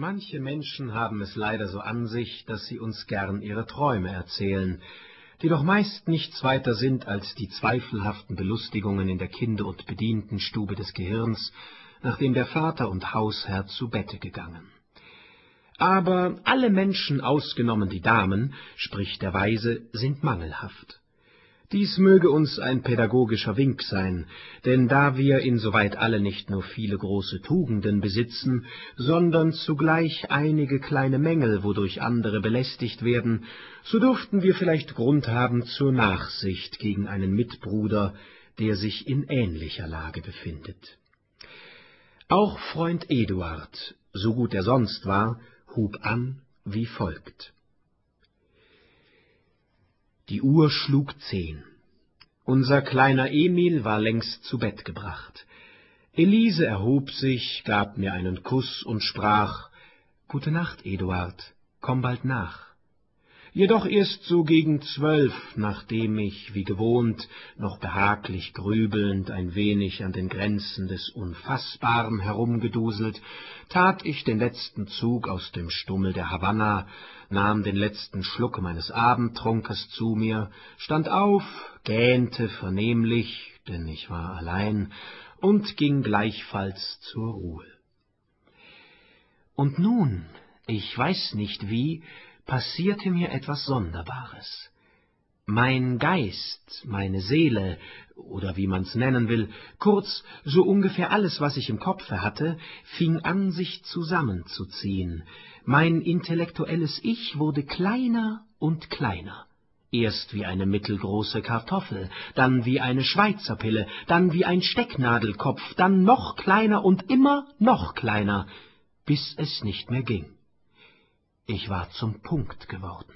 Manche Menschen haben es leider so an sich, dass sie uns gern ihre Träume erzählen, die doch meist nichts weiter sind als die zweifelhaften Belustigungen in der Kinder- und Bedientenstube des Gehirns, nachdem der Vater und Hausherr zu Bette gegangen. Aber alle Menschen, ausgenommen die Damen, spricht der Weise, sind mangelhaft. Dies möge uns ein pädagogischer Wink sein, denn da wir insoweit alle nicht nur viele große Tugenden besitzen, sondern zugleich einige kleine Mängel, wodurch andere belästigt werden, so dürften wir vielleicht Grund haben zur Nachsicht gegen einen Mitbruder, der sich in ähnlicher Lage befindet. Auch Freund Eduard, so gut er sonst war, hub an wie folgt. Die Uhr schlug zehn. Unser kleiner Emil war längst zu Bett gebracht. Elise erhob sich, gab mir einen Kuss und sprach Gute Nacht, Eduard, komm bald nach jedoch erst so gegen zwölf, nachdem ich, wie gewohnt, noch behaglich grübelnd ein wenig an den Grenzen des Unfassbaren herumgeduselt, tat ich den letzten Zug aus dem Stummel der Havanna, nahm den letzten Schluck meines Abendtrunkes zu mir, stand auf, gähnte vernehmlich, denn ich war allein, und ging gleichfalls zur Ruhe. Und nun, ich weiß nicht wie, passierte mir etwas Sonderbares. Mein Geist, meine Seele, oder wie man's nennen will, kurz so ungefähr alles, was ich im Kopfe hatte, fing an, sich zusammenzuziehen. Mein intellektuelles Ich wurde kleiner und kleiner. Erst wie eine mittelgroße Kartoffel, dann wie eine Schweizerpille, dann wie ein Stecknadelkopf, dann noch kleiner und immer noch kleiner, bis es nicht mehr ging. Ich war zum Punkt geworden.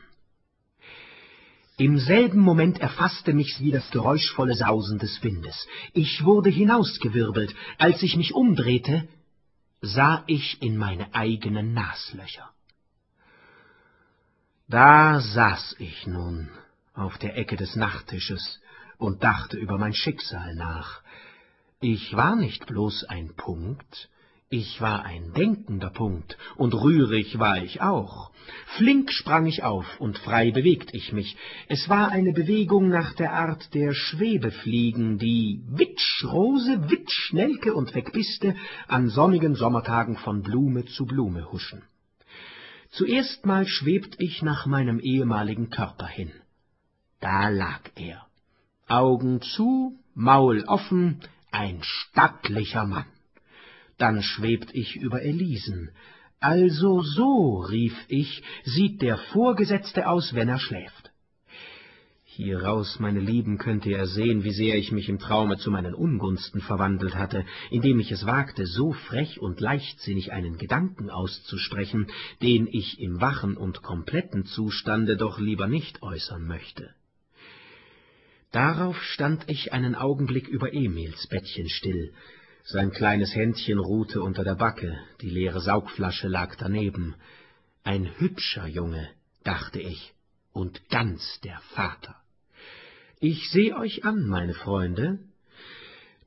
Im selben Moment erfasste mich wie das geräuschvolle Sausen des Windes. Ich wurde hinausgewirbelt. Als ich mich umdrehte, sah ich in meine eigenen Naslöcher. Da saß ich nun auf der Ecke des Nachttisches und dachte über mein Schicksal nach. Ich war nicht bloß ein Punkt, ich war ein denkender Punkt, und rührig war ich auch. Flink sprang ich auf, und frei bewegt ich mich. Es war eine Bewegung nach der Art der Schwebefliegen, die Witsch, Rose, Witsch, Nelke und Wegbiste an sonnigen Sommertagen von Blume zu Blume huschen. Zuerst mal schwebt ich nach meinem ehemaligen Körper hin. Da lag er. Augen zu, Maul offen, ein stattlicher Mann dann schwebt ich über Elisen. Also so, rief ich, sieht der Vorgesetzte aus, wenn er schläft. Hieraus, meine Lieben, könnte er sehen, wie sehr ich mich im Traume zu meinen Ungunsten verwandelt hatte, indem ich es wagte, so frech und leichtsinnig einen Gedanken auszusprechen, den ich im wachen und kompletten Zustande doch lieber nicht äußern möchte. Darauf stand ich einen Augenblick über Emils Bettchen still, sein kleines Händchen ruhte unter der Backe, die leere Saugflasche lag daneben. Ein hübscher Junge, dachte ich, und ganz der Vater. Ich seh euch an, meine Freunde.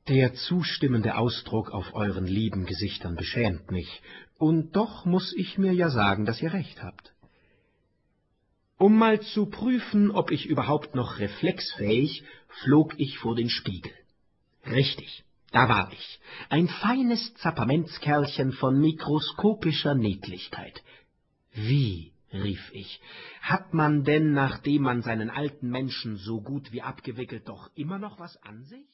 Der zustimmende Ausdruck auf euren lieben Gesichtern beschämt mich, und doch muss ich mir ja sagen, dass ihr recht habt. Um mal zu prüfen, ob ich überhaupt noch reflexfähig, flog ich vor den Spiegel. Richtig, da war ich, ein feines Zappermentskerlchen von mikroskopischer Niedlichkeit. Wie, rief ich, hat man denn, nachdem man seinen alten Menschen so gut wie abgewickelt, doch immer noch was an sich?